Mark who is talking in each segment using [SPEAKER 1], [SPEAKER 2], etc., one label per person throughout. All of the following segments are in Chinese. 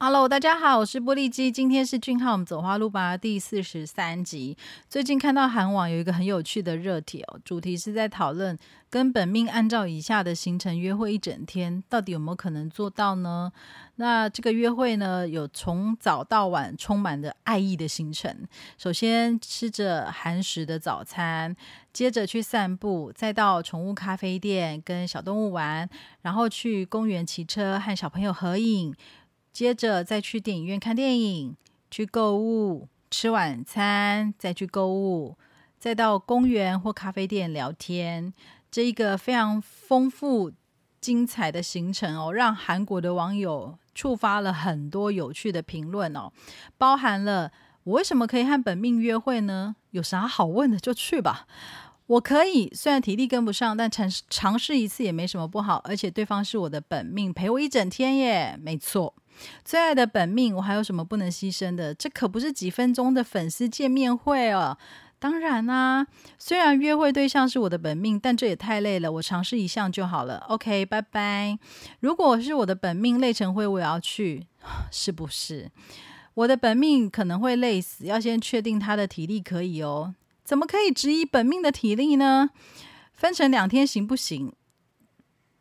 [SPEAKER 1] Hello，大家好，我是玻璃鸡。今天是俊浩，我们走花路吧第四十三集。最近看到韩网有一个很有趣的热帖哦，主题是在讨论跟本命按照以下的行程约会一整天，到底有没有可能做到呢？那这个约会呢，有从早到晚充满着爱意的行程。首先吃着韩食的早餐，接着去散步，再到宠物咖啡店跟小动物玩，然后去公园骑车和小朋友合影。接着再去电影院看电影，去购物、吃晚餐，再去购物，再到公园或咖啡店聊天。这一个非常丰富、精彩的行程哦，让韩国的网友触发了很多有趣的评论哦，包含了我为什么可以和本命约会呢？有啥好问的就去吧。我可以，虽然体力跟不上，但尝尝试一次也没什么不好。而且对方是我的本命，陪我一整天耶，没错。最爱的本命，我还有什么不能牺牲的？这可不是几分钟的粉丝见面会哦。当然啦，虽然约会对象是我的本命，但这也太累了。我尝试一项就好了。OK，拜拜。如果是我的本命，累成灰我也要去，是不是？我的本命可能会累死，要先确定他的体力可以哦。怎么可以质疑本命的体力呢？分成两天行不行？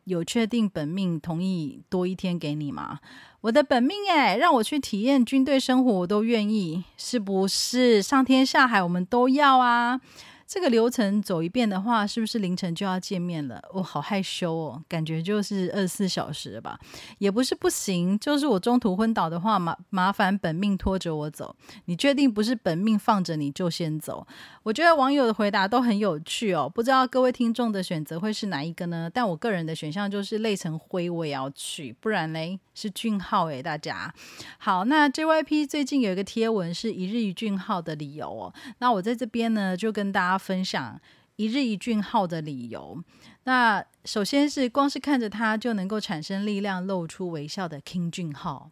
[SPEAKER 1] 有确定本命同意多一天给你吗？我的本命哎，让我去体验军队生活，我都愿意，是不是？上天下海，我们都要啊。这个流程走一遍的话，是不是凌晨就要见面了？我好害羞哦，感觉就是二十四小时吧，也不是不行，就是我中途昏倒的话，麻麻烦本命拖着我走。你确定不是本命放着你就先走？我觉得网友的回答都很有趣哦，不知道各位听众的选择会是哪一个呢？但我个人的选项就是累成灰我也要去，不然嘞是俊浩诶，大家好。那 JYP 最近有一个贴文是一日一俊浩的理由哦，那我在这边呢就跟大家。分享一日一俊浩的理由。那首先是光是看着他就能够产生力量、露出微笑的 King 俊浩。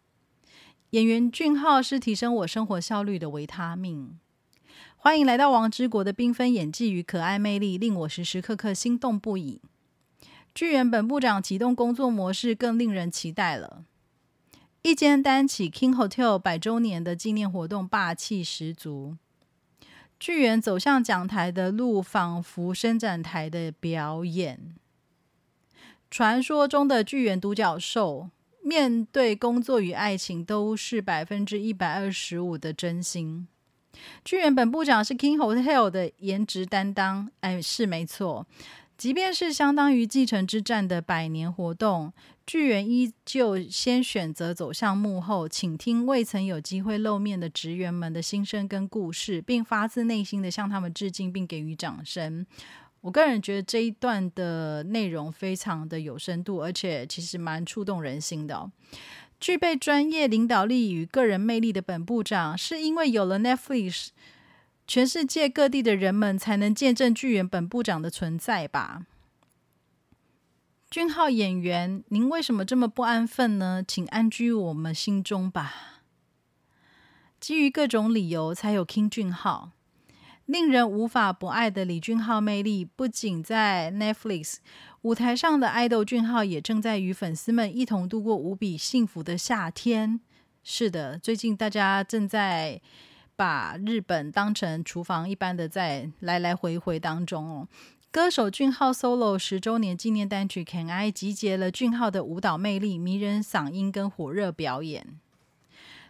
[SPEAKER 1] 演员俊浩是提升我生活效率的维他命。欢迎来到王之国的缤纷演技与可爱魅力，令我时时刻刻心动不已。剧原本部长启动工作模式更令人期待了。一间单起 King Hotel 百周年的纪念活动，霸气十足。巨猿走向讲台的路，仿佛伸展台的表演。传说中的巨猿独角兽，面对工作与爱情，都是百分之一百二十五的真心。巨猿本部长是 King Hotel 的颜值担当，哎，是没错。即便是相当于继承之战的百年活动，巨人依旧先选择走向幕后，倾听未曾有机会露面的职员们的心声跟故事，并发自内心的向他们致敬，并给予掌声。我个人觉得这一段的内容非常的有深度，而且其实蛮触动人心的。具备专业领导力与个人魅力的本部长，是因为有了 Netflix。全世界各地的人们才能见证巨人本部长的存在吧？俊浩演员，您为什么这么不安分呢？请安居我们心中吧。基于各种理由，才有 King 俊浩，令人无法不爱的李俊浩魅力，不仅在 Netflix 舞台上的爱豆俊浩，也正在与粉丝们一同度过无比幸福的夏天。是的，最近大家正在。把日本当成厨房一般的在来来回回当中哦。歌手俊浩 solo 十周年纪念单曲《Can I》集结了俊浩的舞蹈魅力、迷人嗓音跟火热表演。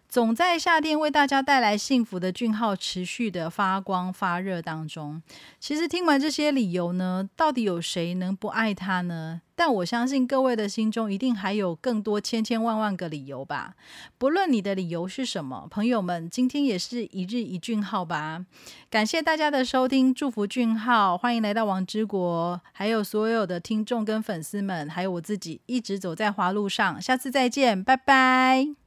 [SPEAKER 1] 总在夏天为大家带来幸福的俊浩，持续的发光发热当中。其实听完这些理由呢，到底有谁能不爱他呢？但我相信各位的心中一定还有更多千千万万个理由吧。不论你的理由是什么，朋友们，今天也是一日一俊浩吧。感谢大家的收听，祝福俊浩，欢迎来到王之国，还有所有的听众跟粉丝们，还有我自己，一直走在华路上。下次再见，拜拜。